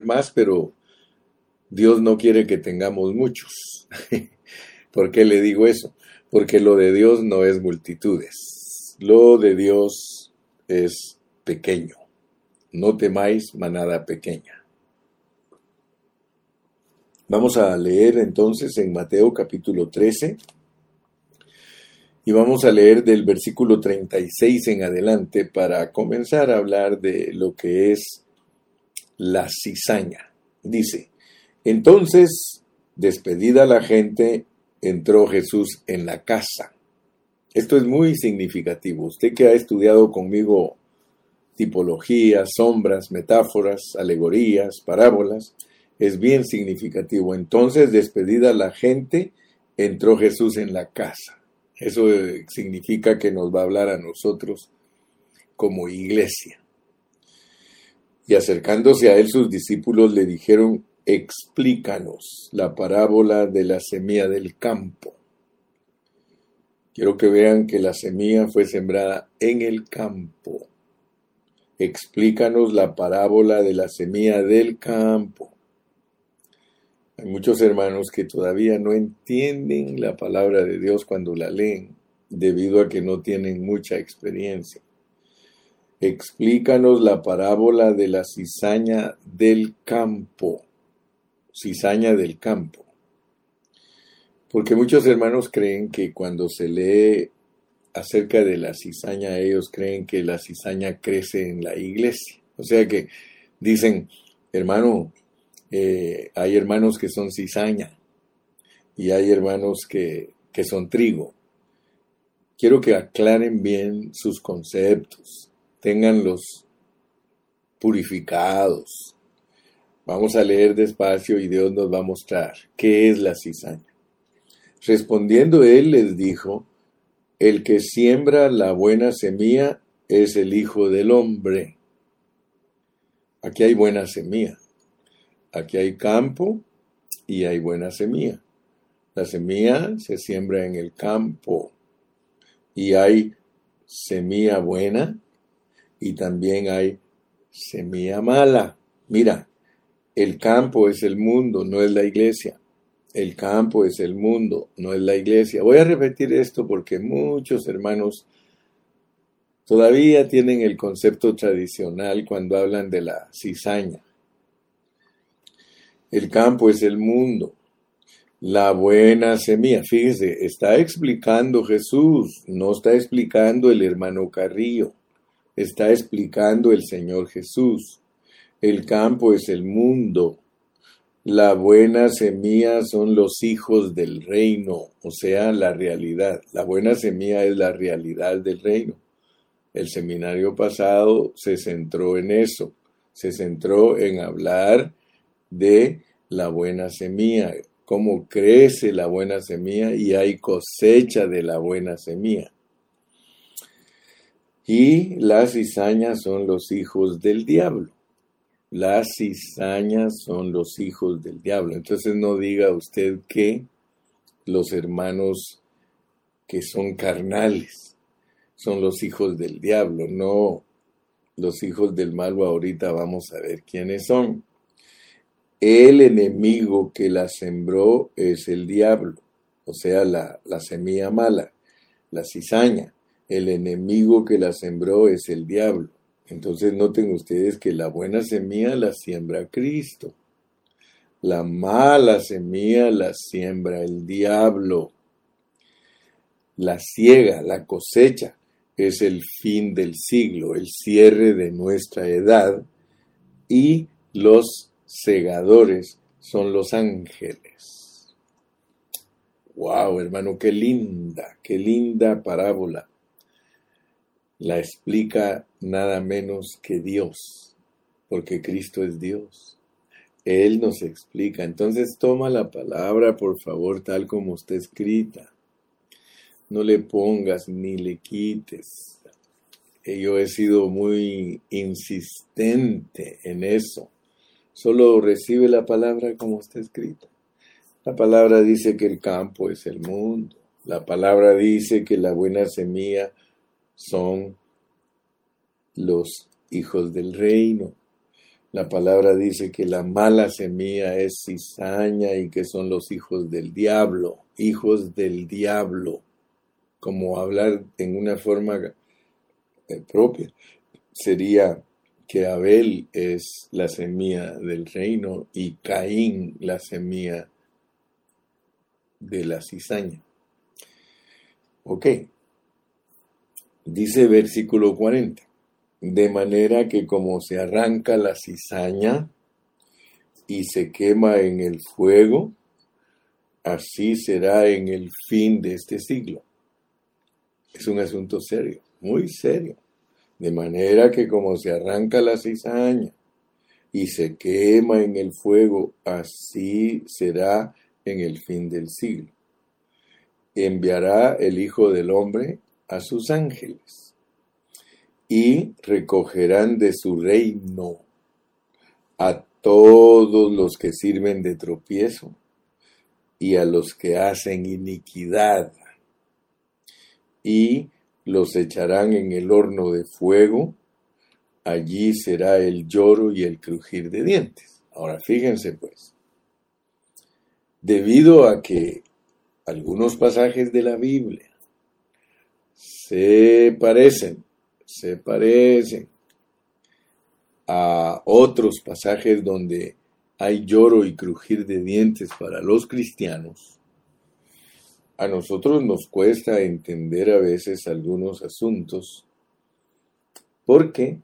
más, pero Dios no quiere que tengamos muchos. ¿Por qué le digo eso? Porque lo de Dios no es multitudes. Lo de Dios es pequeño. No temáis manada pequeña. Vamos a leer entonces en Mateo capítulo 13 y vamos a leer del versículo 36 en adelante para comenzar a hablar de lo que es la cizaña. Dice, entonces, despedida la gente, entró Jesús en la casa. Esto es muy significativo. Usted que ha estudiado conmigo tipologías, sombras, metáforas, alegorías, parábolas, es bien significativo. Entonces, despedida la gente, entró Jesús en la casa. Eso significa que nos va a hablar a nosotros como iglesia. Y acercándose a él sus discípulos le dijeron, explícanos la parábola de la semilla del campo. Quiero que vean que la semilla fue sembrada en el campo. Explícanos la parábola de la semilla del campo. Hay muchos hermanos que todavía no entienden la palabra de Dios cuando la leen, debido a que no tienen mucha experiencia. Explícanos la parábola de la cizaña del campo. Cizaña del campo. Porque muchos hermanos creen que cuando se lee acerca de la cizaña, ellos creen que la cizaña crece en la iglesia. O sea que dicen, hermano, eh, hay hermanos que son cizaña y hay hermanos que, que son trigo. Quiero que aclaren bien sus conceptos tenganlos purificados. Vamos a leer despacio y Dios nos va a mostrar qué es la cizaña. Respondiendo él les dijo, el que siembra la buena semilla es el Hijo del Hombre. Aquí hay buena semilla. Aquí hay campo y hay buena semilla. La semilla se siembra en el campo y hay semilla buena y también hay semilla mala. Mira, el campo es el mundo, no es la iglesia. El campo es el mundo, no es la iglesia. Voy a repetir esto porque muchos hermanos todavía tienen el concepto tradicional cuando hablan de la cizaña. El campo es el mundo, la buena semilla. Fíjese, está explicando Jesús, no está explicando el hermano Carrillo está explicando el Señor Jesús. El campo es el mundo. La buena semilla son los hijos del reino, o sea, la realidad. La buena semilla es la realidad del reino. El seminario pasado se centró en eso, se centró en hablar de la buena semilla, cómo crece la buena semilla y hay cosecha de la buena semilla. Y las cizañas son los hijos del diablo. Las cizañas son los hijos del diablo. Entonces no diga usted que los hermanos que son carnales son los hijos del diablo. No, los hijos del malo ahorita vamos a ver quiénes son. El enemigo que la sembró es el diablo, o sea, la, la semilla mala, la cizaña el enemigo que la sembró es el diablo. Entonces noten ustedes que la buena semilla la siembra Cristo. La mala semilla la siembra el diablo. La ciega, la cosecha, es el fin del siglo, el cierre de nuestra edad, y los segadores son los ángeles. ¡Wow, hermano! ¡Qué linda, qué linda parábola! La explica nada menos que Dios, porque Cristo es Dios. Él nos explica. Entonces toma la palabra, por favor, tal como está escrita. No le pongas ni le quites. Yo he sido muy insistente en eso. Solo recibe la palabra como está escrita. La palabra dice que el campo es el mundo. La palabra dice que la buena semilla son los hijos del reino. La palabra dice que la mala semilla es cizaña y que son los hijos del diablo, hijos del diablo, como hablar en una forma eh, propia. Sería que Abel es la semilla del reino y Caín la semilla de la cizaña. Ok. Dice versículo 40. De manera que como se arranca la cizaña y se quema en el fuego, así será en el fin de este siglo. Es un asunto serio, muy serio. De manera que como se arranca la cizaña y se quema en el fuego, así será en el fin del siglo. Enviará el Hijo del Hombre a sus ángeles y recogerán de su reino a todos los que sirven de tropiezo y a los que hacen iniquidad y los echarán en el horno de fuego, allí será el lloro y el crujir de dientes. Ahora fíjense pues, debido a que algunos pasajes de la Biblia se parecen, se parecen a otros pasajes donde hay lloro y crujir de dientes para los cristianos, a nosotros nos cuesta entender a veces algunos asuntos porque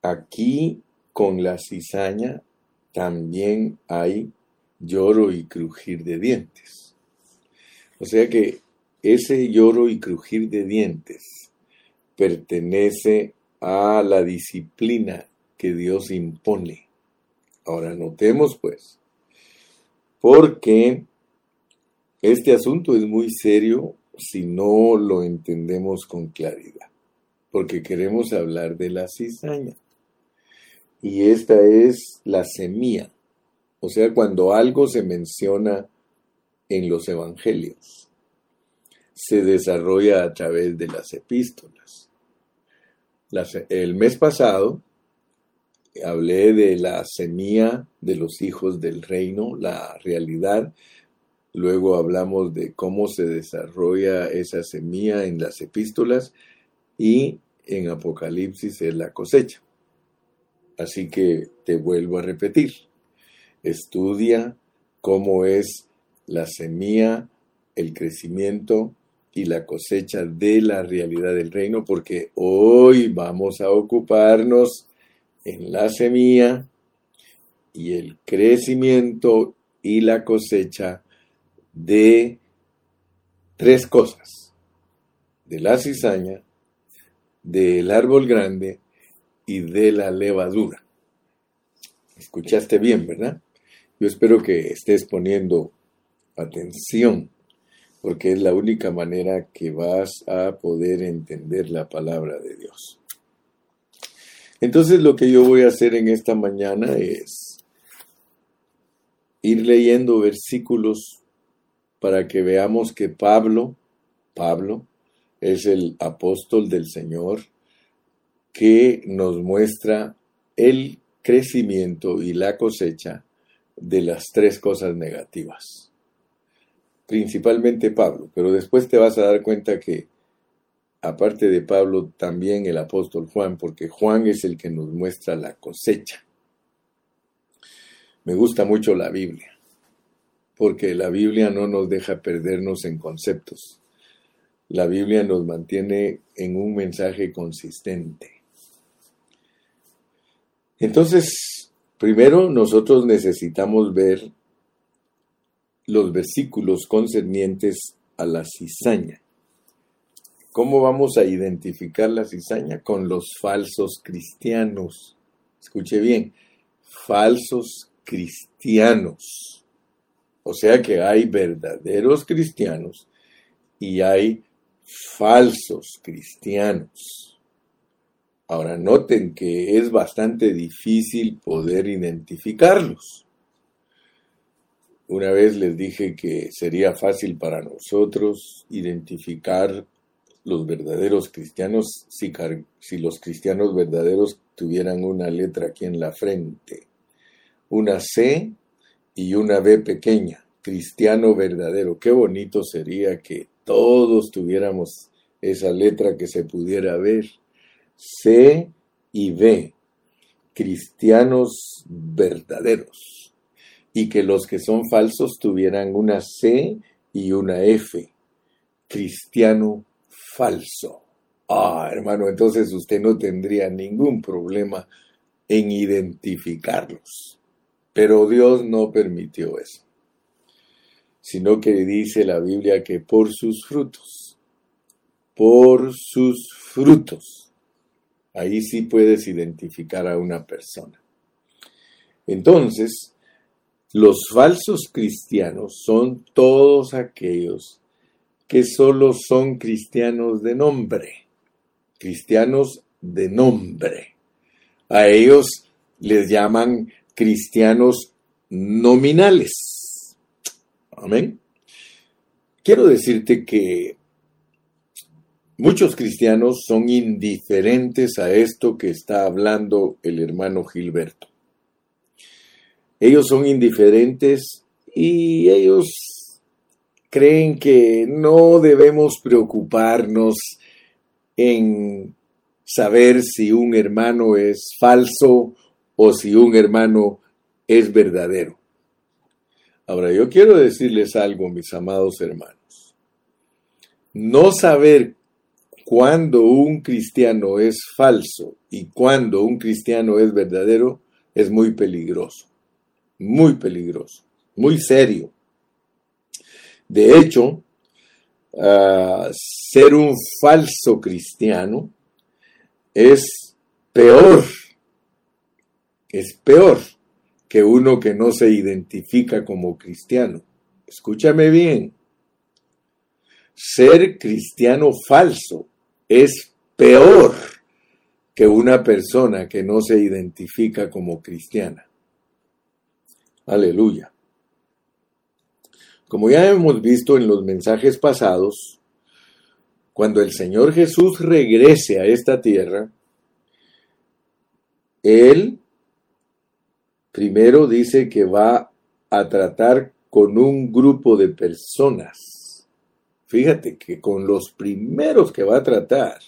aquí con la cizaña también hay lloro y crujir de dientes. O sea que ese lloro y crujir de dientes pertenece a la disciplina que Dios impone. Ahora notemos pues, porque este asunto es muy serio si no lo entendemos con claridad, porque queremos hablar de la cizaña. Y esta es la semilla, o sea, cuando algo se menciona en los evangelios, se desarrolla a través de las epístolas. el mes pasado hablé de la semilla de los hijos del reino, la realidad Luego hablamos de cómo se desarrolla esa semilla en las epístolas y en Apocalipsis es la cosecha. Así que te vuelvo a repetir. Estudia cómo es la semilla, el crecimiento y la cosecha de la realidad del reino, porque hoy vamos a ocuparnos en la semilla y el crecimiento y la cosecha de tres cosas, de la cizaña, del árbol grande y de la levadura. Escuchaste bien, ¿verdad? Yo espero que estés poniendo atención, porque es la única manera que vas a poder entender la palabra de Dios. Entonces lo que yo voy a hacer en esta mañana es ir leyendo versículos para que veamos que Pablo, Pablo, es el apóstol del Señor que nos muestra el crecimiento y la cosecha de las tres cosas negativas. Principalmente Pablo, pero después te vas a dar cuenta que aparte de Pablo también el apóstol Juan, porque Juan es el que nos muestra la cosecha. Me gusta mucho la Biblia porque la Biblia no nos deja perdernos en conceptos. La Biblia nos mantiene en un mensaje consistente. Entonces, primero nosotros necesitamos ver los versículos concernientes a la cizaña. ¿Cómo vamos a identificar la cizaña? Con los falsos cristianos. Escuche bien, falsos cristianos. O sea que hay verdaderos cristianos y hay falsos cristianos. Ahora noten que es bastante difícil poder identificarlos. Una vez les dije que sería fácil para nosotros identificar los verdaderos cristianos si, si los cristianos verdaderos tuvieran una letra aquí en la frente, una C y una B pequeña, cristiano verdadero. Qué bonito sería que todos tuviéramos esa letra que se pudiera ver. C y B, cristianos verdaderos. Y que los que son falsos tuvieran una C y una F, cristiano falso. Ah, hermano, entonces usted no tendría ningún problema en identificarlos. Pero Dios no permitió eso, sino que dice la Biblia que por sus frutos, por sus frutos, ahí sí puedes identificar a una persona. Entonces, los falsos cristianos son todos aquellos que solo son cristianos de nombre, cristianos de nombre. A ellos les llaman cristianos nominales. Amén. Quiero decirte que muchos cristianos son indiferentes a esto que está hablando el hermano Gilberto. Ellos son indiferentes y ellos creen que no debemos preocuparnos en saber si un hermano es falso o si un hermano es verdadero. Ahora, yo quiero decirles algo, mis amados hermanos. No saber cuándo un cristiano es falso y cuándo un cristiano es verdadero es muy peligroso, muy peligroso, muy serio. De hecho, ah, ser un falso cristiano es peor es peor que uno que no se identifica como cristiano. Escúchame bien. Ser cristiano falso es peor que una persona que no se identifica como cristiana. Aleluya. Como ya hemos visto en los mensajes pasados, cuando el Señor Jesús regrese a esta tierra, Él Primero dice que va a tratar con un grupo de personas. Fíjate que con los primeros que va a tratar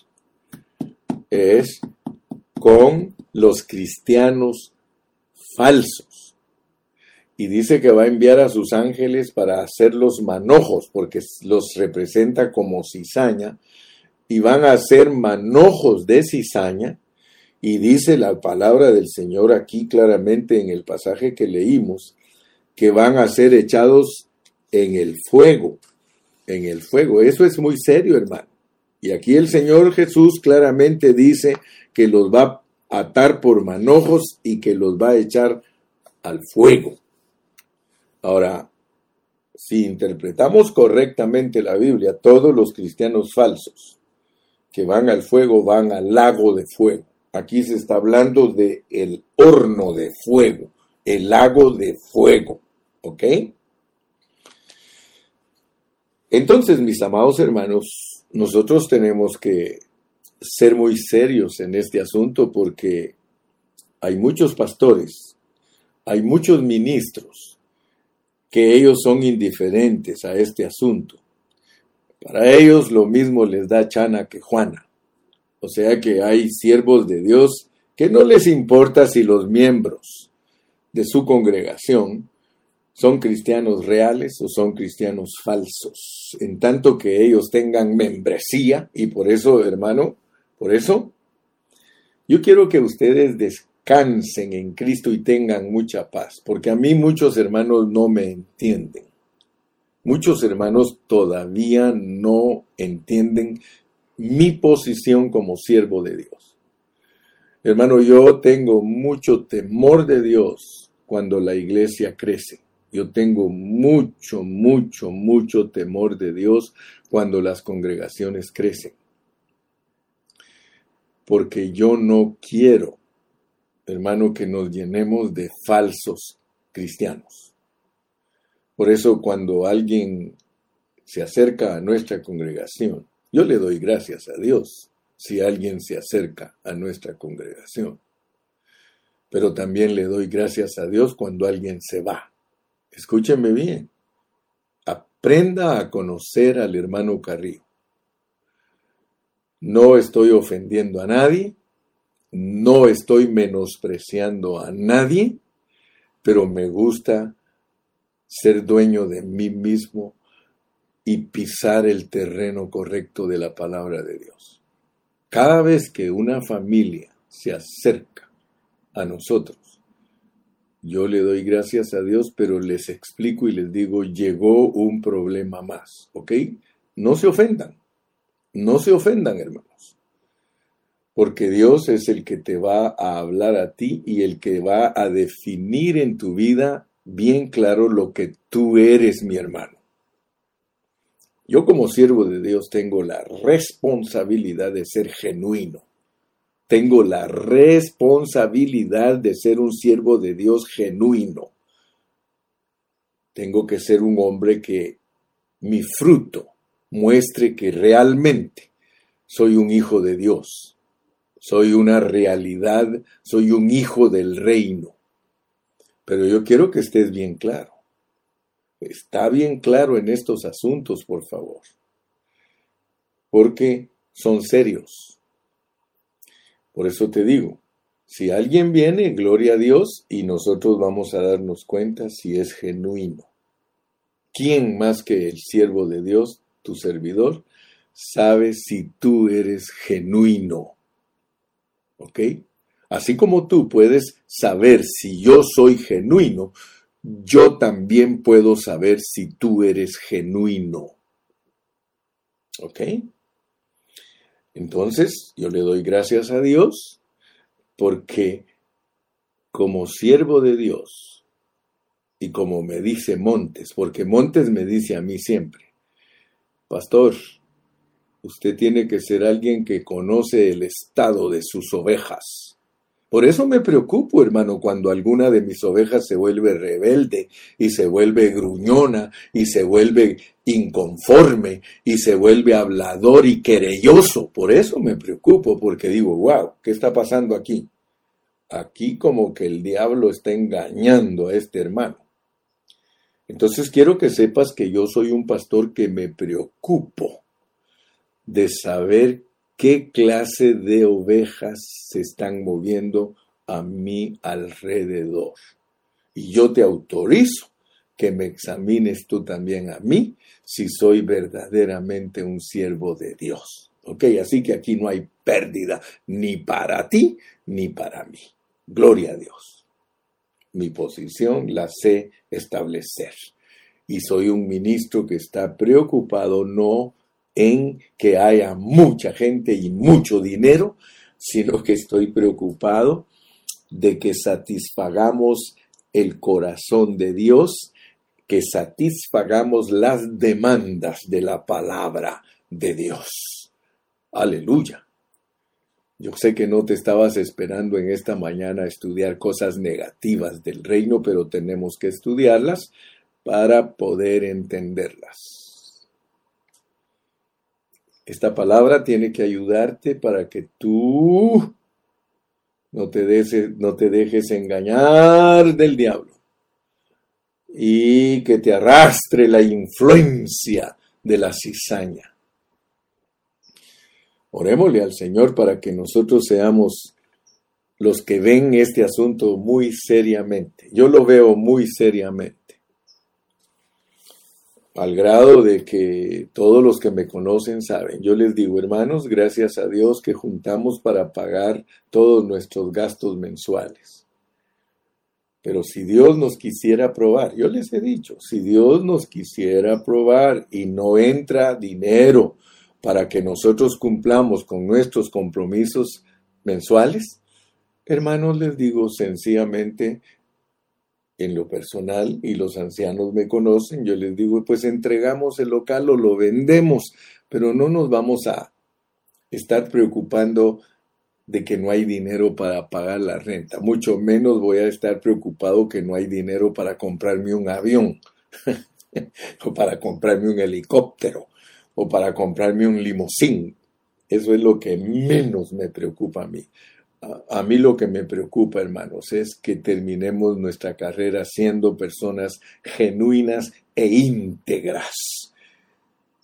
es con los cristianos falsos. Y dice que va a enviar a sus ángeles para hacerlos manojos, porque los representa como cizaña, y van a hacer manojos de cizaña y dice la palabra del Señor aquí claramente en el pasaje que leímos, que van a ser echados en el fuego, en el fuego. Eso es muy serio, hermano. Y aquí el Señor Jesús claramente dice que los va a atar por manojos y que los va a echar al fuego. Ahora, si interpretamos correctamente la Biblia, todos los cristianos falsos que van al fuego van al lago de fuego. Aquí se está hablando de el horno de fuego, el lago de fuego. ¿Ok? Entonces, mis amados hermanos, nosotros tenemos que ser muy serios en este asunto porque hay muchos pastores, hay muchos ministros que ellos son indiferentes a este asunto. Para ellos lo mismo les da Chana que Juana. O sea que hay siervos de Dios que no les importa si los miembros de su congregación son cristianos reales o son cristianos falsos, en tanto que ellos tengan membresía y por eso, hermano, por eso, yo quiero que ustedes descansen en Cristo y tengan mucha paz, porque a mí muchos hermanos no me entienden. Muchos hermanos todavía no entienden mi posición como siervo de Dios. Hermano, yo tengo mucho temor de Dios cuando la iglesia crece. Yo tengo mucho, mucho, mucho temor de Dios cuando las congregaciones crecen. Porque yo no quiero, hermano, que nos llenemos de falsos cristianos. Por eso cuando alguien se acerca a nuestra congregación yo le doy gracias a Dios si alguien se acerca a nuestra congregación. pero también le doy gracias a Dios cuando alguien se va. Escúchenme bien. Aprenda a conocer al hermano Carrillo. No estoy ofendiendo a nadie, no estoy menospreciando a nadie, pero me gusta ser dueño de mí mismo y pisar el terreno correcto de la palabra de Dios. Cada vez que una familia se acerca a nosotros, yo le doy gracias a Dios, pero les explico y les digo, llegó un problema más, ¿ok? No se ofendan, no se ofendan, hermanos, porque Dios es el que te va a hablar a ti y el que va a definir en tu vida bien claro lo que tú eres, mi hermano. Yo como siervo de Dios tengo la responsabilidad de ser genuino. Tengo la responsabilidad de ser un siervo de Dios genuino. Tengo que ser un hombre que mi fruto muestre que realmente soy un hijo de Dios. Soy una realidad, soy un hijo del reino. Pero yo quiero que estés bien claro. Está bien claro en estos asuntos, por favor. Porque son serios. Por eso te digo, si alguien viene, gloria a Dios, y nosotros vamos a darnos cuenta si es genuino. ¿Quién más que el siervo de Dios, tu servidor, sabe si tú eres genuino? ¿Ok? Así como tú puedes saber si yo soy genuino, yo también puedo saber si tú eres genuino. ¿Ok? Entonces, yo le doy gracias a Dios porque como siervo de Dios y como me dice Montes, porque Montes me dice a mí siempre, pastor, usted tiene que ser alguien que conoce el estado de sus ovejas. Por eso me preocupo, hermano, cuando alguna de mis ovejas se vuelve rebelde y se vuelve gruñona y se vuelve inconforme y se vuelve hablador y querelloso. Por eso me preocupo, porque digo, wow, ¿qué está pasando aquí? Aquí como que el diablo está engañando a este hermano. Entonces quiero que sepas que yo soy un pastor que me preocupo de saber qué clase de ovejas se están moviendo a mi alrededor. Y yo te autorizo que me examines tú también a mí si soy verdaderamente un siervo de Dios. ¿Ok? Así que aquí no hay pérdida ni para ti ni para mí. Gloria a Dios. Mi posición la sé establecer. Y soy un ministro que está preocupado no en que haya mucha gente y mucho dinero, sino que estoy preocupado de que satisfagamos el corazón de Dios, que satisfagamos las demandas de la palabra de Dios. Aleluya. Yo sé que no te estabas esperando en esta mañana estudiar cosas negativas del reino, pero tenemos que estudiarlas para poder entenderlas. Esta palabra tiene que ayudarte para que tú no te, no te dejes engañar del diablo y que te arrastre la influencia de la cizaña. Orémosle al Señor para que nosotros seamos los que ven este asunto muy seriamente. Yo lo veo muy seriamente al grado de que todos los que me conocen saben. Yo les digo, hermanos, gracias a Dios que juntamos para pagar todos nuestros gastos mensuales. Pero si Dios nos quisiera probar, yo les he dicho, si Dios nos quisiera probar y no entra dinero para que nosotros cumplamos con nuestros compromisos mensuales, hermanos, les digo sencillamente, en lo personal y los ancianos me conocen, yo les digo, pues entregamos el local o lo vendemos, pero no nos vamos a estar preocupando de que no hay dinero para pagar la renta, mucho menos voy a estar preocupado que no hay dinero para comprarme un avión o para comprarme un helicóptero o para comprarme un limosín. Eso es lo que menos me preocupa a mí. A, mí lo que me preocupa, hermanos, es que terminemos nuestra carrera siendo personas genuinas e íntegras.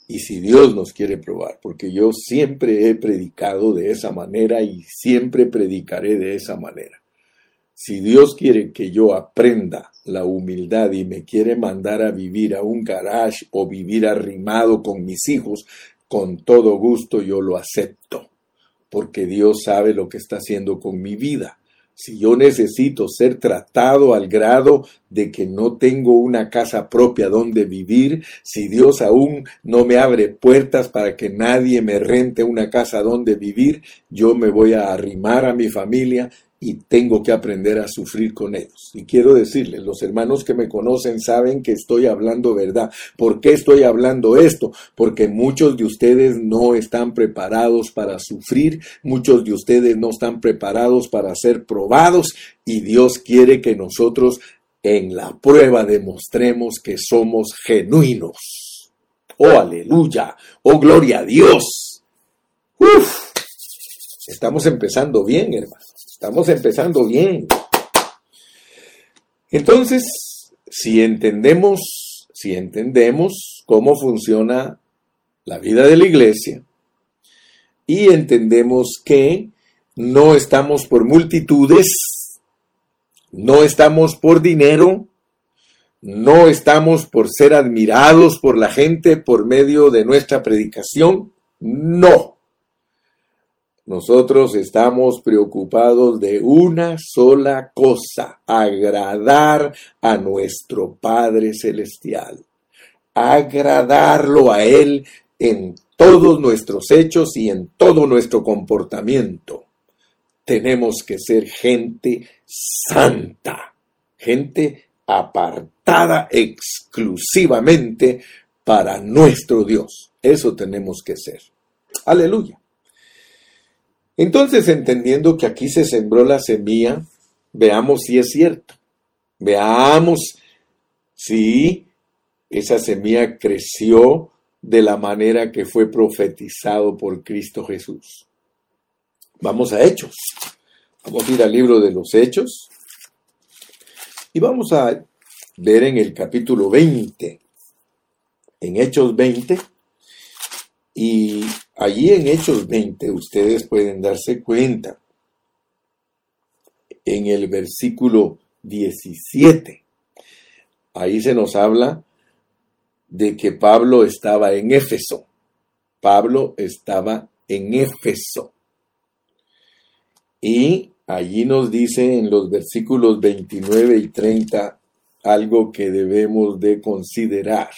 Y si Dios nos quiere probar, porque yo siempre he predicado de esa manera y siempre predicaré de esa manera. Si Dios quiere que yo aprenda la humildad y me quiere mandar a vivir a un garage o vivir arrimado con mis hijos, con todo gusto yo lo acepto porque Dios sabe lo que está haciendo con mi vida. Si yo necesito ser tratado al grado de que no tengo una casa propia donde vivir, si Dios aún no me abre puertas para que nadie me rente una casa donde vivir, yo me voy a arrimar a mi familia y tengo que aprender a sufrir con ellos. Y quiero decirles, los hermanos que me conocen saben que estoy hablando verdad. ¿Por qué estoy hablando esto? Porque muchos de ustedes no están preparados para sufrir, muchos de ustedes no están preparados para ser probados y Dios quiere que nosotros en la prueba demostremos que somos genuinos. Oh, aleluya. Oh, gloria a Dios. Uf. Estamos empezando bien, hermano. Estamos empezando bien. Entonces, si entendemos, si entendemos cómo funciona la vida de la iglesia y entendemos que no estamos por multitudes, no estamos por dinero, no estamos por ser admirados por la gente por medio de nuestra predicación, no. Nosotros estamos preocupados de una sola cosa, agradar a nuestro Padre Celestial, agradarlo a Él en todos nuestros hechos y en todo nuestro comportamiento. Tenemos que ser gente santa, gente apartada exclusivamente para nuestro Dios. Eso tenemos que ser. Aleluya. Entonces, entendiendo que aquí se sembró la semilla, veamos si es cierto. Veamos si esa semilla creció de la manera que fue profetizado por Cristo Jesús. Vamos a Hechos. Vamos a ir al libro de los Hechos. Y vamos a ver en el capítulo 20, en Hechos 20, y allí en Hechos 20 ustedes pueden darse cuenta, en el versículo 17, ahí se nos habla de que Pablo estaba en Éfeso. Pablo estaba en Éfeso. Y allí nos dice en los versículos 29 y 30 algo que debemos de considerar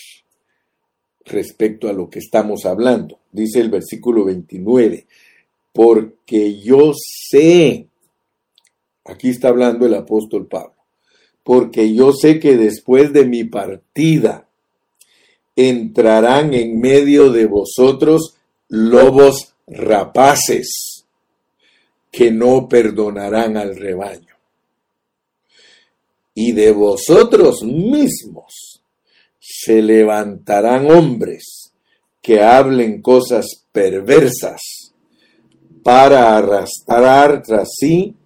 respecto a lo que estamos hablando. Dice el versículo 29, porque yo sé, aquí está hablando el apóstol Pablo, porque yo sé que después de mi partida entrarán en medio de vosotros lobos rapaces que no perdonarán al rebaño. Y de vosotros mismos se levantarán hombres que hablen cosas perversas para arrastrar tras sí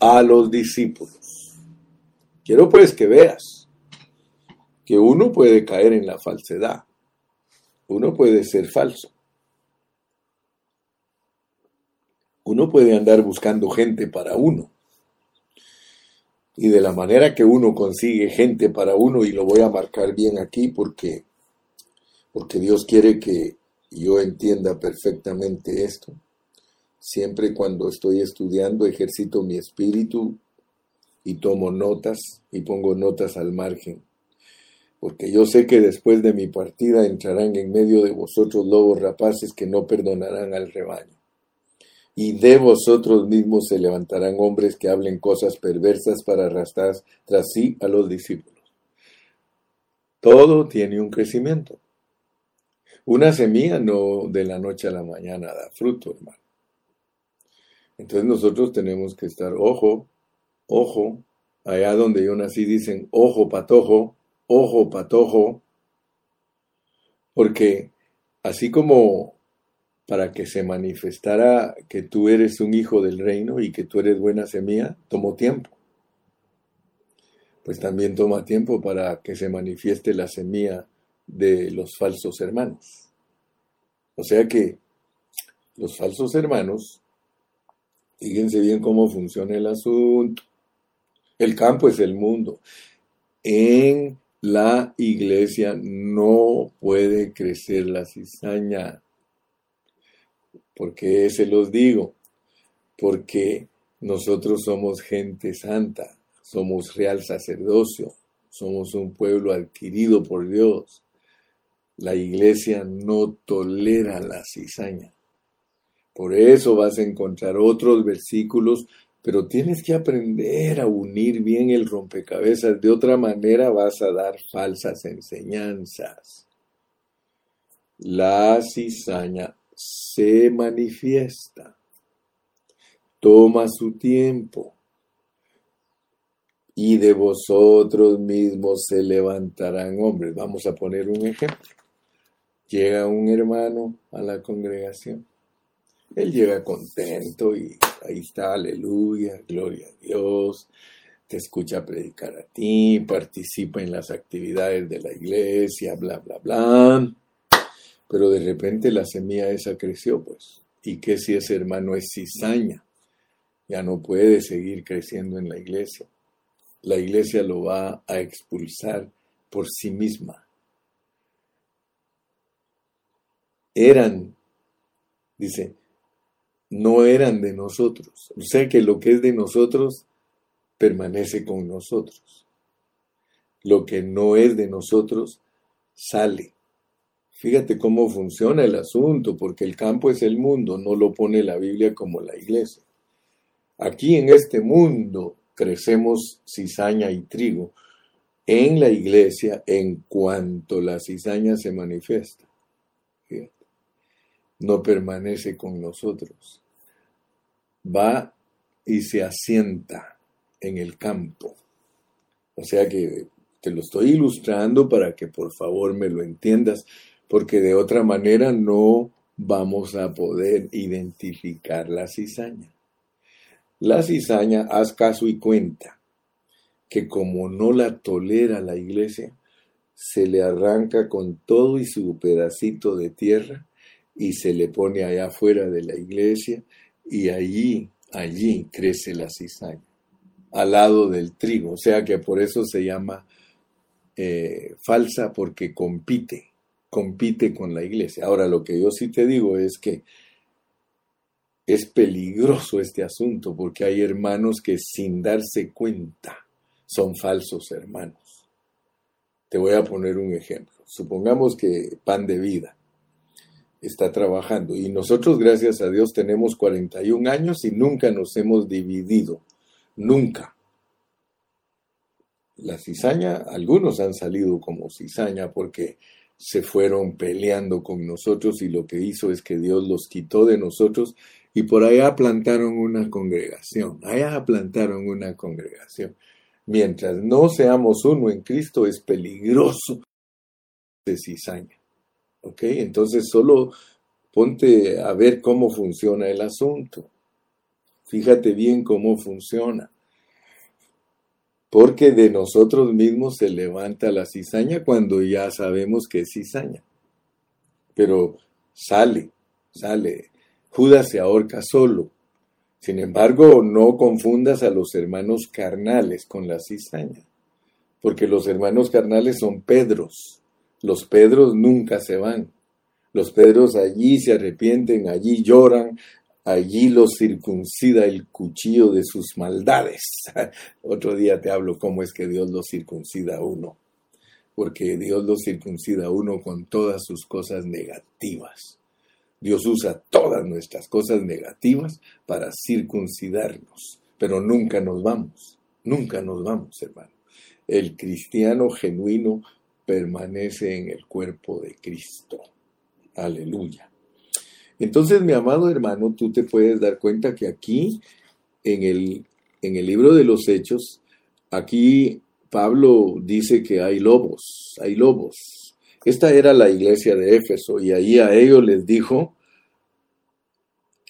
a los discípulos. Quiero pues que veas que uno puede caer en la falsedad, uno puede ser falso, uno puede andar buscando gente para uno y de la manera que uno consigue gente para uno, y lo voy a marcar bien aquí porque, porque Dios quiere que yo entienda perfectamente esto. Siempre cuando estoy estudiando ejercito mi espíritu y tomo notas y pongo notas al margen. Porque yo sé que después de mi partida entrarán en medio de vosotros lobos rapaces que no perdonarán al rebaño y de vosotros mismos se levantarán hombres que hablen cosas perversas para arrastrar tras sí a los discípulos. Todo tiene un crecimiento. Una semilla no de la noche a la mañana da fruto, hermano. Entonces nosotros tenemos que estar, ojo, ojo, allá donde yo nací dicen, ojo patojo, ojo patojo, porque así como para que se manifestara que tú eres un hijo del reino y que tú eres buena semilla, tomó tiempo. Pues también toma tiempo para que se manifieste la semilla de los falsos hermanos. O sea que los falsos hermanos, fíjense bien cómo funciona el asunto. El campo es el mundo. En la iglesia no puede crecer la cizaña. ¿Por qué se los digo? Porque nosotros somos gente santa, somos real sacerdocio, somos un pueblo adquirido por Dios. La iglesia no tolera la cizaña. Por eso vas a encontrar otros versículos, pero tienes que aprender a unir bien el rompecabezas. De otra manera vas a dar falsas enseñanzas. La cizaña se manifiesta, toma su tiempo, y de vosotros mismos se levantarán hombres. Vamos a poner un ejemplo. Llega un hermano a la congregación. Él llega contento y ahí está, aleluya, gloria a Dios. Te escucha predicar a ti, participa en las actividades de la iglesia, bla, bla, bla. Pero de repente la semilla esa creció, pues. ¿Y qué si ese hermano es cizaña? Ya no puede seguir creciendo en la iglesia. La iglesia lo va a expulsar por sí misma. Eran, dice, no eran de nosotros. O sea que lo que es de nosotros permanece con nosotros. Lo que no es de nosotros sale. Fíjate cómo funciona el asunto, porque el campo es el mundo, no lo pone la Biblia como la iglesia. Aquí en este mundo crecemos cizaña y trigo. En la iglesia, en cuanto la cizaña se manifiesta, no permanece con nosotros. Va y se asienta en el campo. O sea que te lo estoy ilustrando para que por favor me lo entiendas porque de otra manera no vamos a poder identificar la cizaña. La cizaña, haz caso y cuenta, que como no la tolera la iglesia, se le arranca con todo y su pedacito de tierra y se le pone allá afuera de la iglesia y allí, allí crece la cizaña, al lado del trigo. O sea que por eso se llama eh, falsa porque compite compite con la iglesia. Ahora, lo que yo sí te digo es que es peligroso este asunto porque hay hermanos que sin darse cuenta son falsos hermanos. Te voy a poner un ejemplo. Supongamos que Pan de Vida está trabajando y nosotros, gracias a Dios, tenemos 41 años y nunca nos hemos dividido. Nunca. La cizaña, algunos han salido como cizaña porque se fueron peleando con nosotros y lo que hizo es que Dios los quitó de nosotros y por allá plantaron una congregación, allá plantaron una congregación. Mientras no seamos uno en Cristo es peligroso de cizaña. ¿Ok? Entonces solo ponte a ver cómo funciona el asunto. Fíjate bien cómo funciona porque de nosotros mismos se levanta la cizaña cuando ya sabemos que es cizaña. Pero sale, sale. Judas se ahorca solo. Sin embargo, no confundas a los hermanos carnales con la cizaña, porque los hermanos carnales son Pedros. Los Pedros nunca se van. Los Pedros allí se arrepienten, allí lloran, allí los circuncida el cuchillo de sus maldades. Otro día te hablo cómo es que Dios los circuncida a uno, porque Dios los circuncida a uno con todas sus cosas negativas. Dios usa todas nuestras cosas negativas para circuncidarnos, pero nunca nos vamos, nunca nos vamos, hermano. El cristiano genuino permanece en el cuerpo de Cristo. Aleluya. Entonces, mi amado hermano, tú te puedes dar cuenta que aquí, en el, en el libro de los Hechos, aquí Pablo dice que hay lobos, hay lobos. Esta era la iglesia de Éfeso y ahí a ellos les dijo,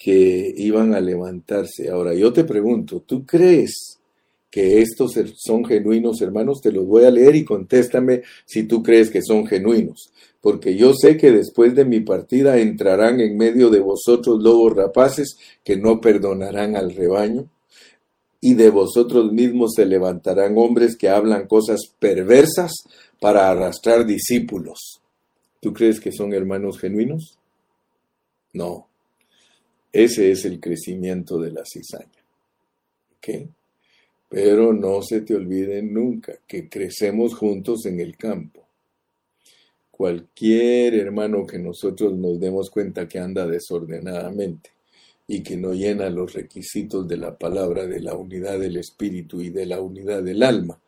que iban a levantarse. Ahora, yo te pregunto, ¿tú crees que estos son genuinos, hermanos? Te los voy a leer y contéstame si tú crees que son genuinos. Porque yo sé que después de mi partida entrarán en medio de vosotros lobos rapaces que no perdonarán al rebaño. Y de vosotros mismos se levantarán hombres que hablan cosas perversas para arrastrar discípulos. ¿Tú crees que son hermanos genuinos? No. Ese es el crecimiento de la cizaña. ¿Ok? Pero no se te olvide nunca que crecemos juntos en el campo. Cualquier hermano que nosotros nos demos cuenta que anda desordenadamente y que no llena los requisitos de la palabra, de la unidad del espíritu y de la unidad del alma,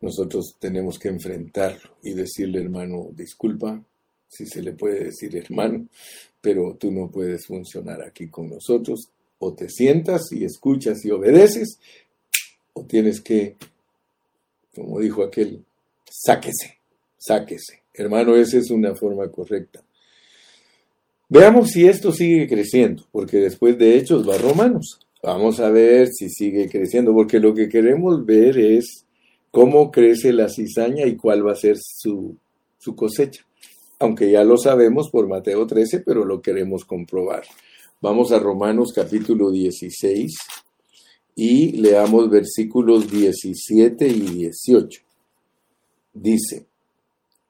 nosotros tenemos que enfrentarlo y decirle, hermano, disculpa, si se le puede decir hermano, pero tú no puedes funcionar aquí con nosotros. O te sientas y escuchas y obedeces, o tienes que, como dijo aquel, sáquese, sáquese. Hermano, esa es una forma correcta. Veamos si esto sigue creciendo, porque después de Hechos va Romanos. Vamos a ver si sigue creciendo, porque lo que queremos ver es cómo crece la cizaña y cuál va a ser su, su cosecha aunque ya lo sabemos por Mateo 13, pero lo queremos comprobar. Vamos a Romanos capítulo 16 y leamos versículos 17 y 18. Dice,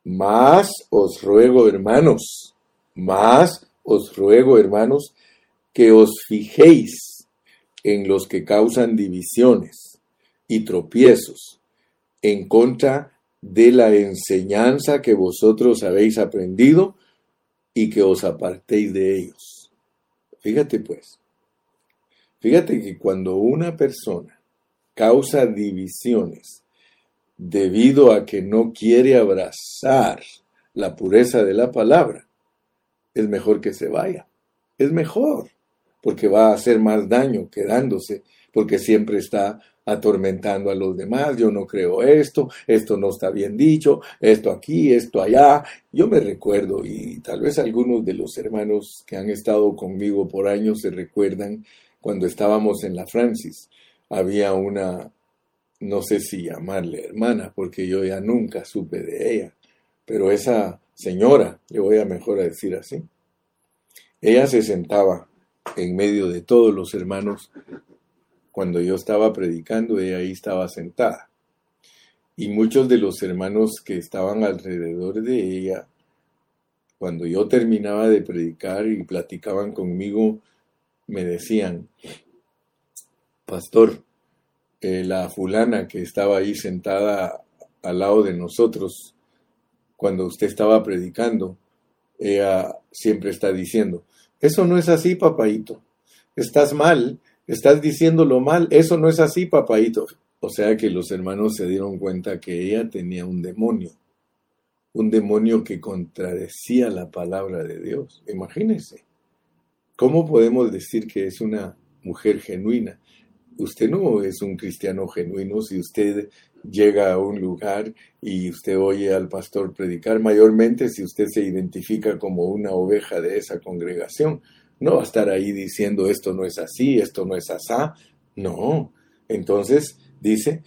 más os ruego, hermanos, más os ruego, hermanos, que os fijéis en los que causan divisiones y tropiezos en contra de la enseñanza que vosotros habéis aprendido y que os apartéis de ellos. Fíjate pues, fíjate que cuando una persona causa divisiones debido a que no quiere abrazar la pureza de la palabra, es mejor que se vaya. Es mejor, porque va a hacer más daño quedándose, porque siempre está atormentando a los demás, yo no creo esto, esto no está bien dicho, esto aquí, esto allá. Yo me recuerdo, y tal vez algunos de los hermanos que han estado conmigo por años se recuerdan, cuando estábamos en la Francis, había una, no sé si llamarle hermana, porque yo ya nunca supe de ella, pero esa señora, le voy a mejor decir así, ella se sentaba en medio de todos los hermanos cuando yo estaba predicando, ella ahí estaba sentada. Y muchos de los hermanos que estaban alrededor de ella, cuando yo terminaba de predicar y platicaban conmigo, me decían, Pastor, eh, la fulana que estaba ahí sentada al lado de nosotros, cuando usted estaba predicando, ella siempre está diciendo, eso no es así, papaito, estás mal, estás diciéndolo mal, eso no es así, papaito. O sea que los hermanos se dieron cuenta que ella tenía un demonio, un demonio que contradecía la palabra de Dios. Imagínense, ¿cómo podemos decir que es una mujer genuina? Usted no es un cristiano genuino si usted llega a un lugar y usted oye al pastor predicar, mayormente si usted se identifica como una oveja de esa congregación. No va a estar ahí diciendo esto no es así, esto no es asá. No. Entonces dice,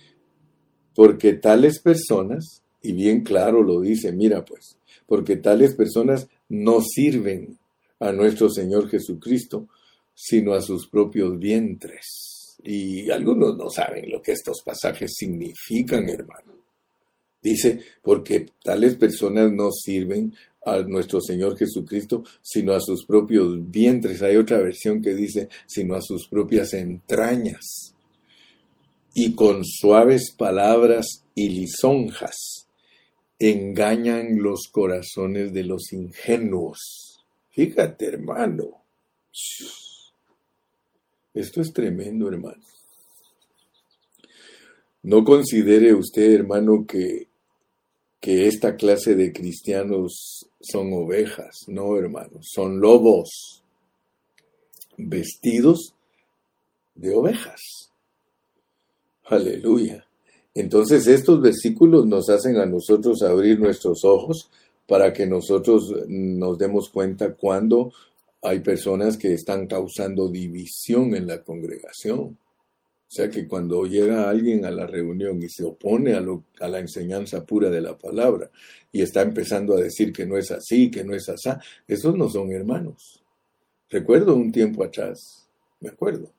porque tales personas, y bien claro lo dice, mira pues, porque tales personas no sirven a nuestro Señor Jesucristo, sino a sus propios vientres. Y algunos no saben lo que estos pasajes significan, hermano. Dice, porque tales personas no sirven a nuestro Señor Jesucristo, sino a sus propios vientres. Hay otra versión que dice, sino a sus propias entrañas. Y con suaves palabras y lisonjas engañan los corazones de los ingenuos. Fíjate, hermano. Esto es tremendo, hermano. No considere usted, hermano, que que esta clase de cristianos son ovejas, no hermanos, son lobos vestidos de ovejas. Aleluya. Entonces estos versículos nos hacen a nosotros abrir nuestros ojos para que nosotros nos demos cuenta cuando hay personas que están causando división en la congregación. O sea que cuando llega alguien a la reunión y se opone a, a, la enseñanza pura de la palabra y está empezando a decir que no es así, que no es así, esos no son hermanos. Recuerdo un tiempo atrás, me acuerdo,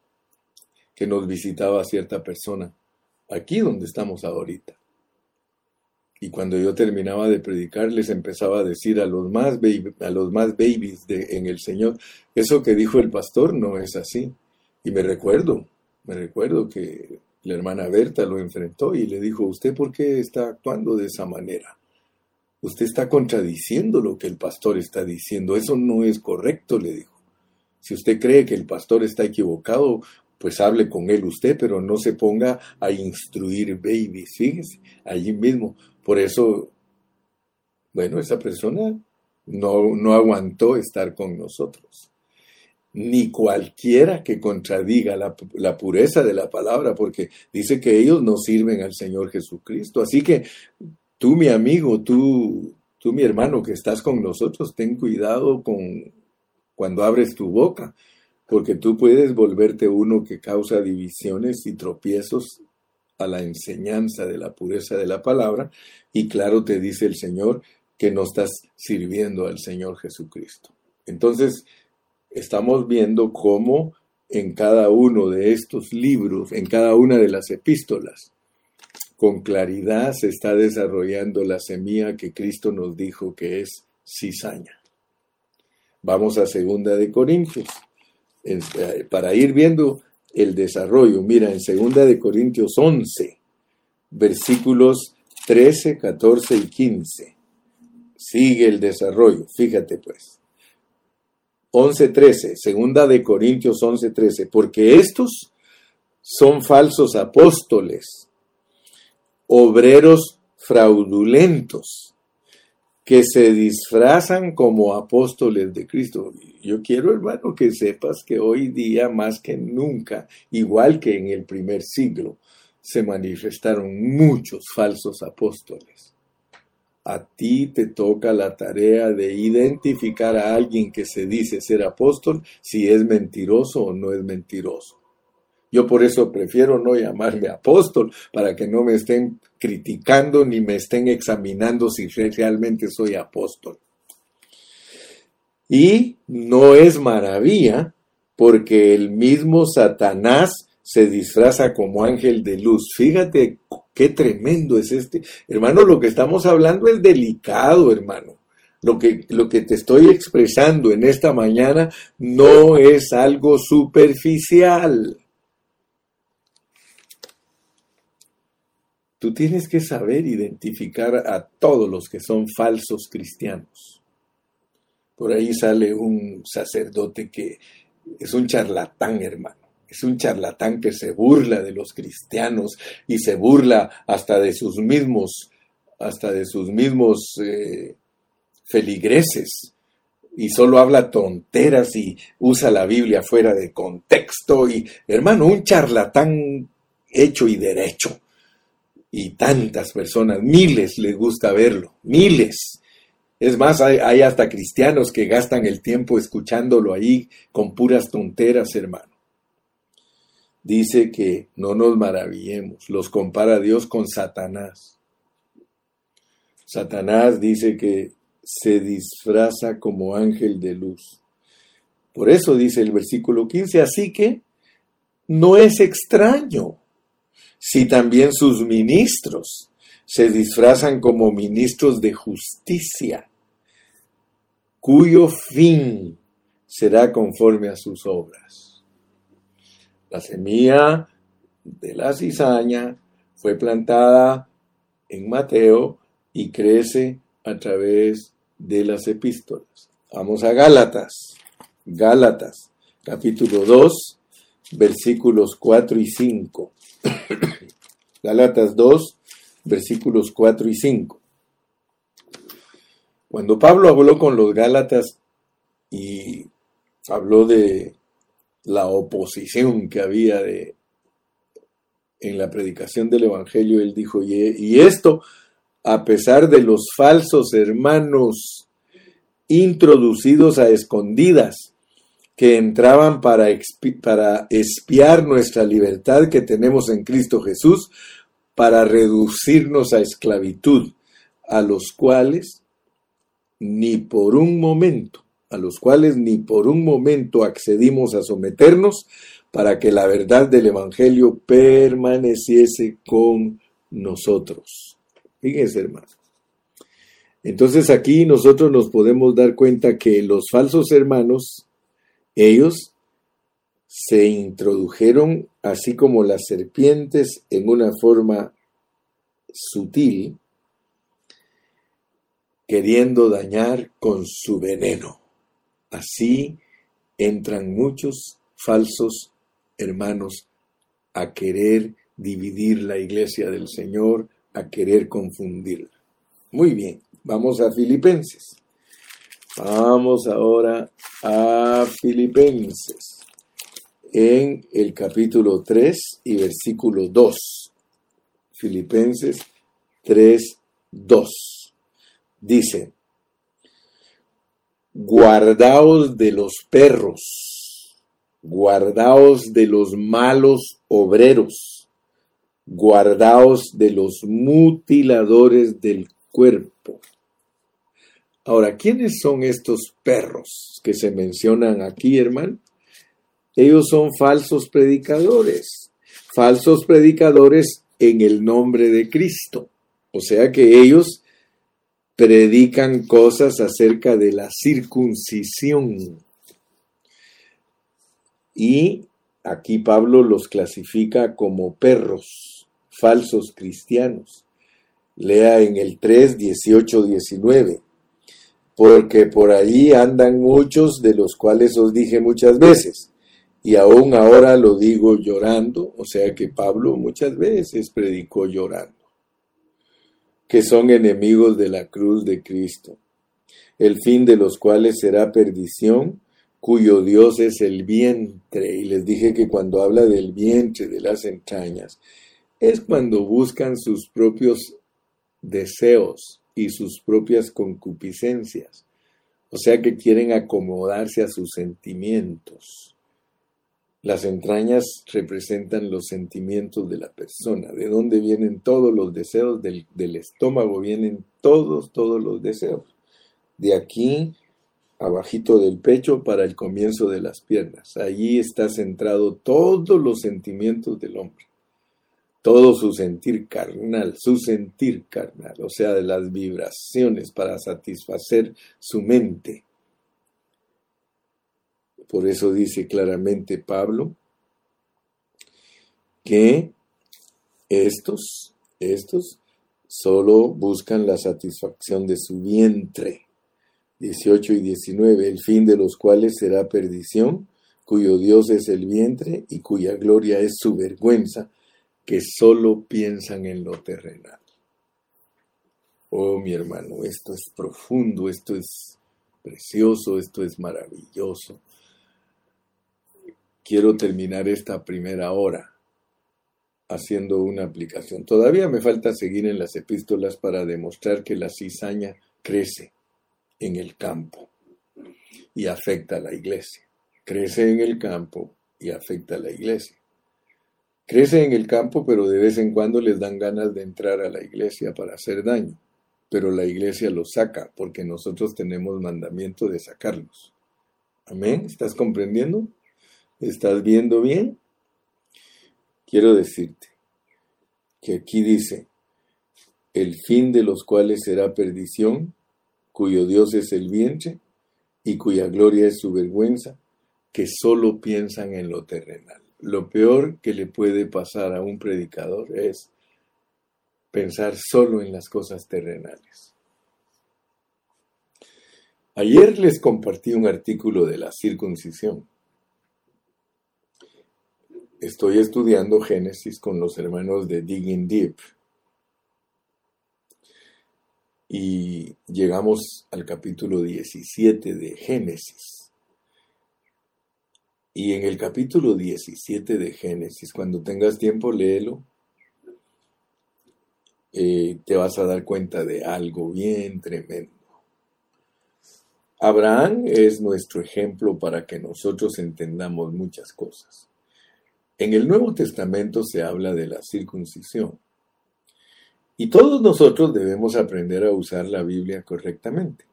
que nos visitaba cierta persona, aquí donde estamos ahorita. Y cuando yo terminaba de predicar, les empezaba a decir a los más, a los más babies de, en el Señor, eso que dijo el pastor no es así. Y me recuerdo, me recuerdo que la hermana Berta lo enfrentó y le dijo, ¿usted por qué está actuando de esa manera? Usted está contradiciendo lo que el pastor está diciendo. Eso no es correcto, le dijo. Si usted cree que el pastor está equivocado, pues hable con él usted, pero no se ponga a instruir babies, fíjese, allí mismo. Por eso, bueno, esa persona no, no aguantó estar con nosotros. Ni cualquiera que contradiga la, la, pureza de la palabra, porque dice que ellos no sirven al Señor Jesucristo. Así que tú, mi amigo, tú, tú, mi hermano, que estás con nosotros, ten cuidado con cuando abres tu boca, porque tú puedes volverte uno que causa divisiones y tropiezos a la enseñanza de la pureza de la palabra y claro te dice el Señor que no estás sirviendo al Señor Jesucristo. Entonces, estamos viendo cómo en cada uno de estos libros, en cada una de las epístolas, con claridad se está desarrollando la semilla que Cristo nos dijo que es cizaña. Vamos a segunda de Corintios, eh, para ir viendo el desarrollo. Mira, en 2 de Corintios 11, versículos 13, 14 y 15. Sigue el desarrollo, fíjate pues. 11.13, segunda de Corintios 11.13, porque estos son falsos apóstoles, obreros fraudulentos, que se disfrazan como apóstoles de Cristo. Yo quiero, hermano, que sepas que hoy día, más que nunca, igual que en el primer siglo, se manifestaron muchos falsos apóstoles. A ti te toca la tarea de identificar a alguien que se dice ser apóstol, si es mentiroso o no es mentiroso. Yo por eso prefiero no llamarme apóstol, para que no me estén criticando ni me estén examinando si realmente soy apóstol. Y no es maravilla, porque el mismo Satanás se disfraza como ángel de luz. Fíjate qué tremendo es este. Hermano, lo que estamos hablando es delicado, hermano. Lo que, lo que te estoy expresando en esta mañana no es algo superficial. Tú tienes que saber identificar a todos los que son falsos cristianos. Por ahí sale un sacerdote que es un charlatán, hermano. Es un charlatán que se burla de los cristianos y se burla hasta de sus mismos, hasta de sus mismos eh, feligreses. Y solo habla tonteras y usa la Biblia fuera de contexto. Y, hermano, un charlatán hecho y derecho y tantas personas, miles les gusta verlo, miles. Es más, hay, hasta cristianos que gastan el tiempo escuchándolo ahí con puras tonteras, hermano. Dice que no nos maravillemos, los compara Dios con Satanás. Satanás dice que se disfraza como ángel de luz. Por eso dice el versículo 15, así que no es extraño si también sus ministros se disfrazan como ministros de justicia, cuyo fin será conforme a sus obras. La semilla de la cizaña fue plantada en Mateo y crece a través de las epístolas. Vamos a Gálatas. Gálatas, capítulo 2, versículos 4 y 5. Galatas 2, versículos 4 y 5. Cuando Pablo habló con los Gálatas y habló de la oposición que había de, en la predicación del Evangelio, él dijo, y esto a pesar de los falsos hermanos introducidos a escondidas que entraban para, para espiar nuestra libertad que tenemos en Cristo Jesús, para reducirnos a esclavitud, a los cuales ni por un momento, a los cuales ni por un momento accedimos a someternos para que la verdad del Evangelio permaneciese con nosotros. Fíjense, hermano. Entonces aquí nosotros nos podemos dar cuenta que los falsos hermanos, ellos se introdujeron así como las serpientes en una forma sutil, queriendo dañar con su veneno. Así entran muchos falsos hermanos a querer dividir la iglesia del Señor, a querer confundirla. Muy bien, vamos a Filipenses. Vamos ahora a Filipenses en el capítulo 3 y versículo 2. Filipenses 3, 2. Dice, guardaos de los perros, guardaos de los malos obreros, guardaos de los mutiladores del cuerpo. Ahora, ¿quiénes son estos perros que se mencionan aquí, hermano? Ellos son falsos predicadores, falsos predicadores en el nombre de Cristo. O sea que ellos predican cosas acerca de la circuncisión. Y aquí Pablo los clasifica como perros, falsos cristianos. Lea en el 3, 18, 19. Porque por allí andan muchos de los cuales os dije muchas veces y aún ahora lo digo llorando, o sea que Pablo muchas veces predicó llorando, que son enemigos de la cruz de Cristo, el fin de los cuales será perdición, cuyo Dios es el vientre. Y les dije que cuando habla del vientre, de las entrañas, es cuando buscan sus propios deseos y sus propias concupiscencias. O sea que quieren acomodarse a sus sentimientos. Las entrañas representan los sentimientos de la persona, de dónde vienen todos los deseos del, estómago, vienen todos, todos los deseos. De aquí, abajito del pecho, para el comienzo de las piernas. Allí está centrado todos los sentimientos del hombre. Todo su sentir carnal, su sentir carnal, o sea, de las vibraciones para satisfacer su mente por eso dice claramente Pablo que estos, estos solo buscan la satisfacción de su vientre. 18 y 19, el fin de los cuales será perdición, cuyo Dios es el vientre y cuya gloria es su vergüenza, que solo piensan en lo terrenal. Oh, mi hermano, esto es profundo, esto es precioso, esto es maravilloso quiero terminar esta primera hora haciendo una aplicación. Todavía me falta seguir en las epístolas para demostrar que la cizaña crece en el campo y afecta a la iglesia. Crece en el campo y afecta a la iglesia. Crece en el campo, pero de vez en cuando les dan ganas de entrar a la iglesia para hacer daño. Pero la iglesia los saca porque nosotros tenemos mandamiento de sacarlos. Amén. ¿Estás comprendiendo? ¿Estás viendo bien? Quiero decirte que aquí dice, el fin de los cuales será perdición, cuyo Dios es el vientre y cuya gloria es su vergüenza, que solo piensan en lo terrenal. Lo peor que le puede pasar a un predicador es pensar solo en las cosas terrenales. Ayer les compartí un artículo de la circuncisión estoy estudiando Génesis con los hermanos de Digging Deep. Y llegamos al capítulo 17 de Génesis. Y en el capítulo 17 de Génesis, cuando tengas tiempo, léelo. Eh, te vas a dar cuenta de algo bien tremendo. Abraham es nuestro ejemplo para que nosotros entendamos muchas cosas. En el Nuevo Testamento se habla de la circuncisión. Y todos nosotros debemos aprender a usar la Biblia correctamente.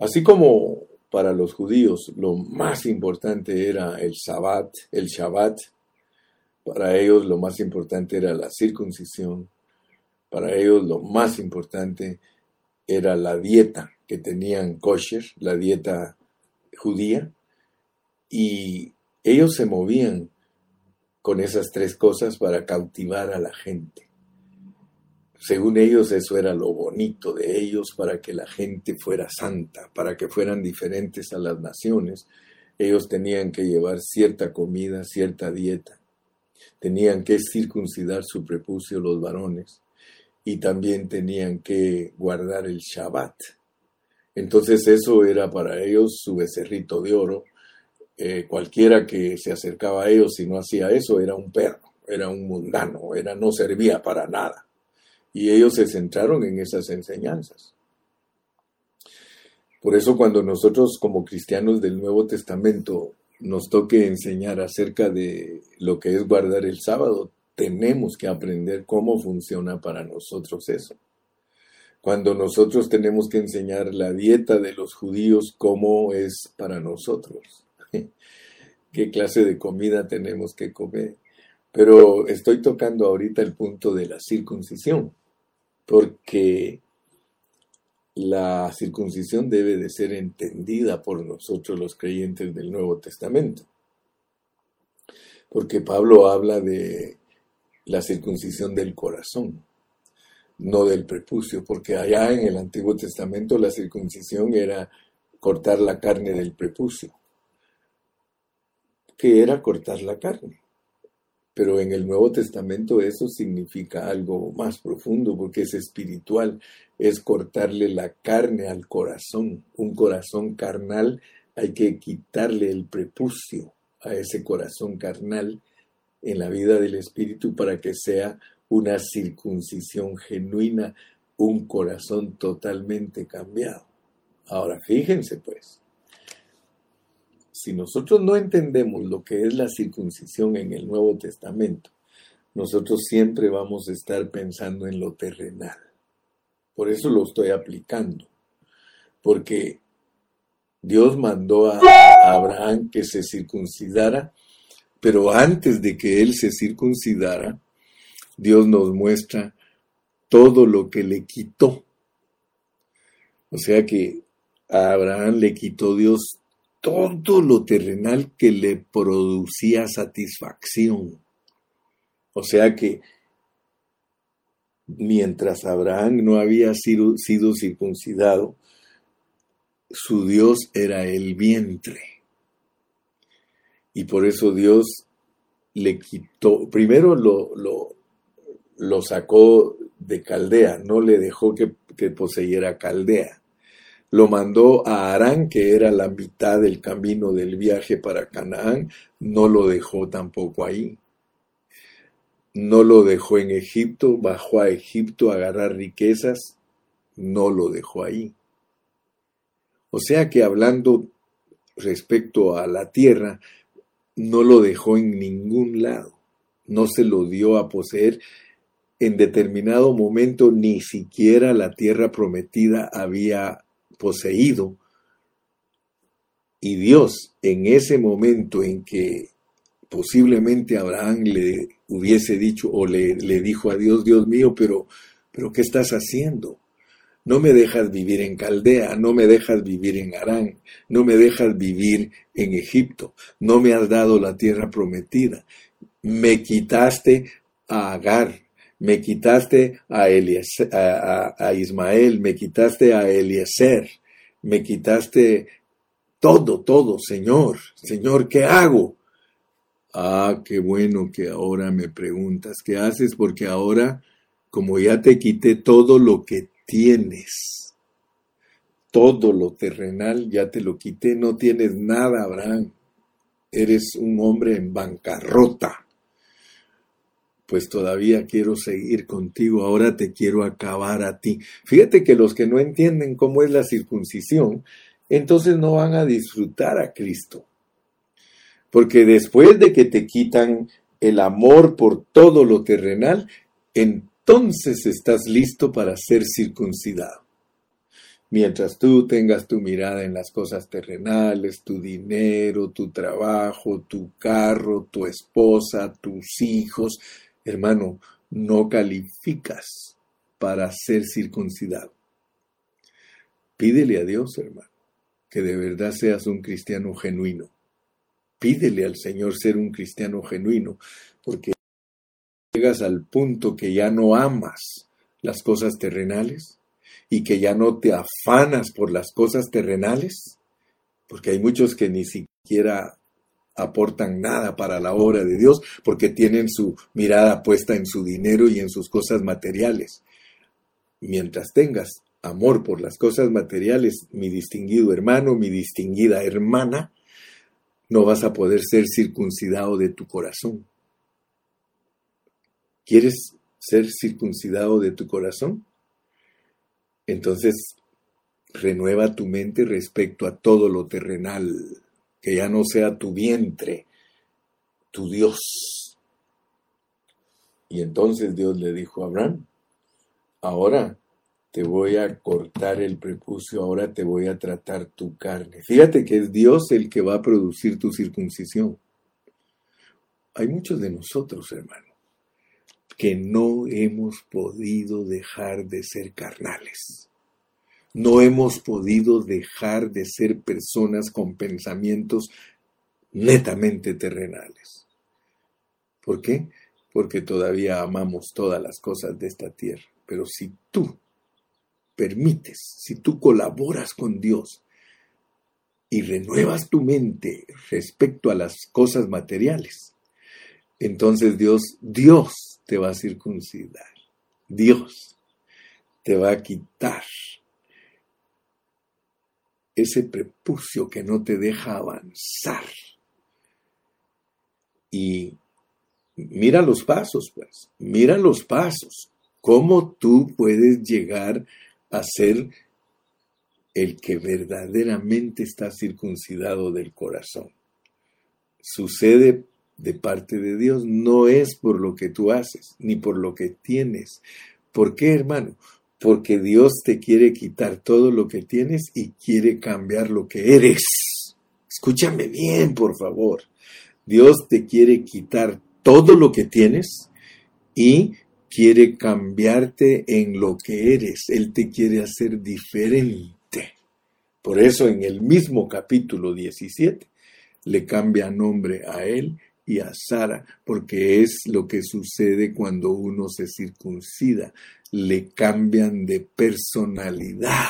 Así como para los judíos lo más importante era el Sabbat, el Shabbat, para ellos lo más importante era la circuncisión, para ellos lo más importante era la dieta que tenían kosher, la dieta judía, y ellos se movían con esas tres cosas para cautivar a la gente. Según ellos eso era lo bonito de ellos para que la gente fuera santa, para que fueran diferentes a las naciones. Ellos tenían que llevar cierta comida, cierta dieta. Tenían que circuncidar su prepucio los varones y también tenían que guardar el Shabbat. Entonces eso era para ellos su becerrito de oro. Eh, cualquiera que se acercaba a ellos y no hacía eso era un perro, era un mundano, era, no servía para nada. Y ellos se centraron en esas enseñanzas. Por eso cuando nosotros como cristianos del Nuevo Testamento nos toque enseñar acerca de lo que es guardar el sábado, tenemos que aprender cómo funciona para nosotros eso. Cuando nosotros tenemos que enseñar la dieta de los judíos, cómo es para nosotros. ¿Qué clase de comida tenemos que comer? Pero estoy tocando ahorita el punto de la circuncisión porque la circuncisión debe de ser entendida por nosotros los creyentes del Nuevo Testamento. Porque Pablo habla de la circuncisión del corazón, no del prepucio, porque allá en el Antiguo Testamento la circuncisión era cortar la carne del prepucio. ¿Qué era cortar la carne? Pero en el Nuevo Testamento eso significa algo más profundo porque es espiritual, es cortarle la carne al corazón. Un corazón carnal hay que quitarle el prepucio a ese corazón carnal en la vida del espíritu para que sea una circuncisión genuina, un corazón totalmente cambiado. Ahora, fíjense pues, si nosotros no entendemos lo que es la circuncisión en el Nuevo Testamento, nosotros siempre vamos a estar pensando en lo terrenal. Por eso lo estoy aplicando. Porque Dios mandó a Abraham que se circuncidara, pero antes de que él se circuncidara, Dios nos muestra todo lo que le quitó. O sea que a Abraham le quitó Dios todo lo terrenal que le producía satisfacción. O sea que mientras Abraham no había sido, circuncidado, su Dios era el vientre. Y por eso Dios le quitó, primero lo, sacó de Caldea, no le dejó que poseyera Caldea lo mandó a Arán, que era la mitad del camino del viaje para Canaán, no lo dejó tampoco ahí. No lo dejó en Egipto, bajó a Egipto a agarrar riquezas, no lo dejó ahí. O sea que hablando respecto a la tierra, no lo dejó en ningún lado, no se lo dio a poseer. En determinado momento ni siquiera la tierra prometida había poseído. Y Dios, en ese momento en que posiblemente Abraham le hubiese dicho o le, dijo a Dios, Dios mío, pero, pero ¿qué estás haciendo? No me dejas vivir en Caldea, no me dejas vivir en Arán, no me dejas vivir en Egipto, no me has dado la tierra prometida. Me quitaste a Agar, me quitaste a, a, Ismael, me quitaste a Eliezer, me quitaste todo, todo, Señor, Señor, ¿qué hago? Ah, qué bueno que ahora me preguntas, ¿qué haces? Porque ahora, como ya te quité todo lo que tienes, todo lo terrenal, ya te lo quité, no tienes nada, Abraham. Eres un hombre en bancarrota pues todavía quiero seguir contigo, ahora te quiero acabar a ti. Fíjate que los que no entienden cómo es la circuncisión, entonces no van a disfrutar a Cristo. Porque después de que te quitan el amor por todo lo terrenal, entonces estás listo para ser circuncidado. Mientras tú tengas tu mirada en las cosas terrenales, tu dinero, tu trabajo, tu carro, tu esposa, tus hijos, hermano, no calificas para ser circuncidado. Pídele a Dios, hermano, que de verdad seas un cristiano genuino. Pídele al Señor ser un cristiano genuino, porque llegas al punto que ya no amas las cosas terrenales y que ya no te afanas por las cosas terrenales, porque hay muchos que ni siquiera aportan nada para la obra de Dios porque tienen su mirada puesta en su dinero y en sus cosas materiales. Mientras tengas amor por las cosas materiales, mi distinguido hermano, mi distinguida hermana, no vas a poder ser circuncidado de tu corazón. ¿Quieres ser circuncidado de tu corazón? Entonces, renueva tu mente respecto a todo lo terrenal, que ya no sea tu vientre, tu Dios. Y entonces Dios le dijo a Abraham, ahora te voy a cortar el prepucio, ahora te voy a tratar tu carne. Fíjate que es Dios el que va a producir tu circuncisión. Hay muchos de nosotros, hermano, que no hemos podido dejar de ser carnales. No hemos podido dejar de ser personas con pensamientos netamente terrenales. ¿Por qué? Porque todavía amamos todas las cosas de esta tierra. Pero si tú permites, si tú colaboras con Dios y renuevas tu mente respecto a las cosas materiales, entonces Dios, Dios te va a circuncidar. Dios te va a quitar ese prepucio que no te deja avanzar. Y mira los pasos, pues, mira los pasos. ¿Cómo tú puedes llegar a ser el que verdaderamente está circuncidado del corazón. Sucede de parte de Dios, no es por lo que tú haces, ni por lo que tienes. ¿Por qué, hermano? Porque Dios te quiere quitar todo lo que tienes y quiere cambiar lo que eres. Escúchame bien, por favor. Dios te quiere quitar todo lo que tienes y quiere cambiarte en lo que eres, Él te quiere hacer diferente. Por eso en el mismo capítulo 17 le cambia nombre a Él y a Sara, porque es lo que sucede cuando uno se circuncida, le cambian de personalidad.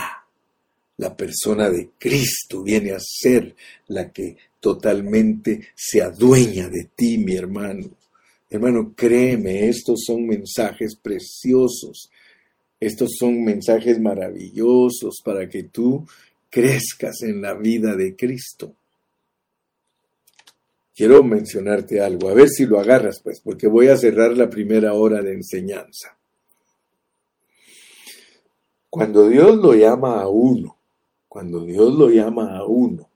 La persona de Cristo viene a ser la que totalmente se adueña de ti, mi hermano. Hermano, créeme, estos son mensajes preciosos. Estos son mensajes maravillosos para que tú crezcas en la vida de Cristo. Quiero mencionarte algo, a ver si lo agarras, pues, porque voy a cerrar la primera hora de enseñanza. Cuando Dios lo llama a uno, cuando Dios lo llama a uno,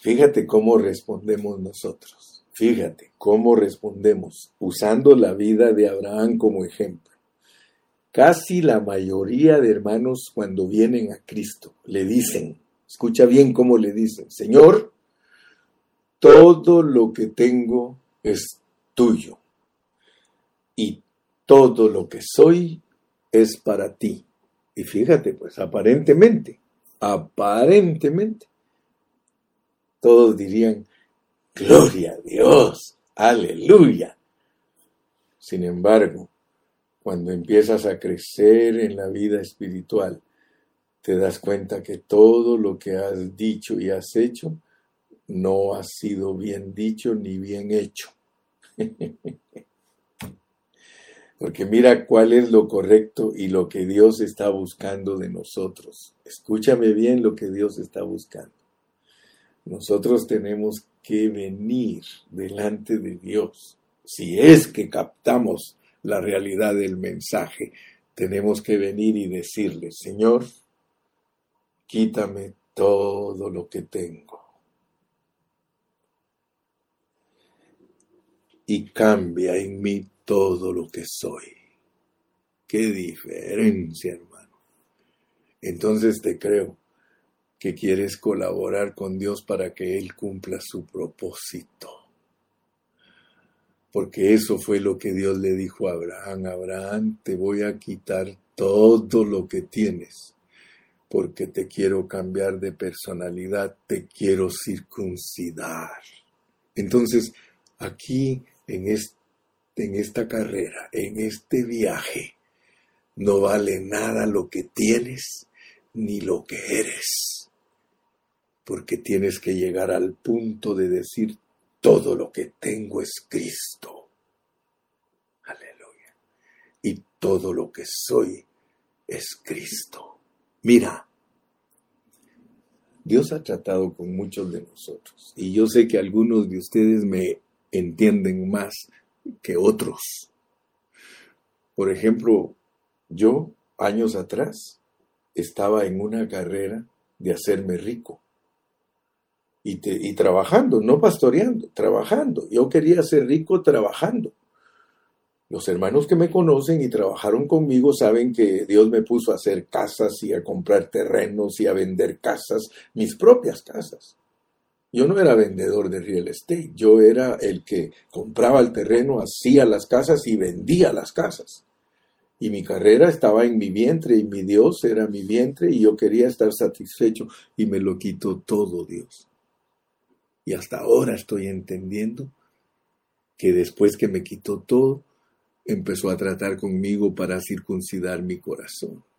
fíjate cómo respondemos nosotros. Fíjate cómo respondemos usando la vida de Abraham como ejemplo. Casi la mayoría de hermanos cuando vienen a Cristo le dicen, escucha bien cómo le dicen, Señor, todo lo que tengo es tuyo y todo lo que soy es para ti. Y fíjate, pues aparentemente, aparentemente, todos dirían, Gloria a Dios, aleluya. Sin embargo, cuando empiezas a crecer en la vida espiritual, te das cuenta que todo lo que has dicho y has hecho no ha sido bien dicho ni bien hecho. Porque mira cuál es lo correcto y lo que Dios está buscando de nosotros. Escúchame bien lo que Dios está buscando. Nosotros tenemos que venir delante de Dios. Si es que captamos la realidad del mensaje, tenemos que venir y decirle, Señor, quítame todo lo que tengo y cambia en mí todo lo que soy. Qué diferencia, hermano. Entonces te creo que quieres colaborar con Dios para que Él cumpla su propósito. Porque eso fue lo que Dios le dijo a Abraham. Abraham, te voy a quitar todo lo que tienes, porque te quiero cambiar de personalidad, te quiero circuncidar. Entonces, aquí en, en esta carrera, en este viaje, no vale nada lo que tienes ni lo que eres, porque tienes que llegar al punto de decir, todo lo que tengo es Cristo. Aleluya. Y todo lo que soy es Cristo. Mira, Dios ha tratado con muchos de nosotros y yo sé que algunos de ustedes me entienden más que otros. Por ejemplo, yo años atrás estaba en una carrera de hacerme rico. Y, trabajando, no pastoreando, trabajando. Yo quería ser rico trabajando. Los hermanos que me conocen y trabajaron conmigo saben que Dios me puso a hacer casas y a comprar terrenos y a vender casas, mis propias casas. Yo no era vendedor de real estate, yo era el que compraba el terreno, hacía las casas y vendía las casas. Y mi carrera estaba en mi vientre y mi Dios era mi vientre y yo quería estar satisfecho y me lo quitó todo Dios. Y hasta ahora estoy entendiendo que después que me quitó todo, empezó a tratar conmigo para circuncidar mi corazón.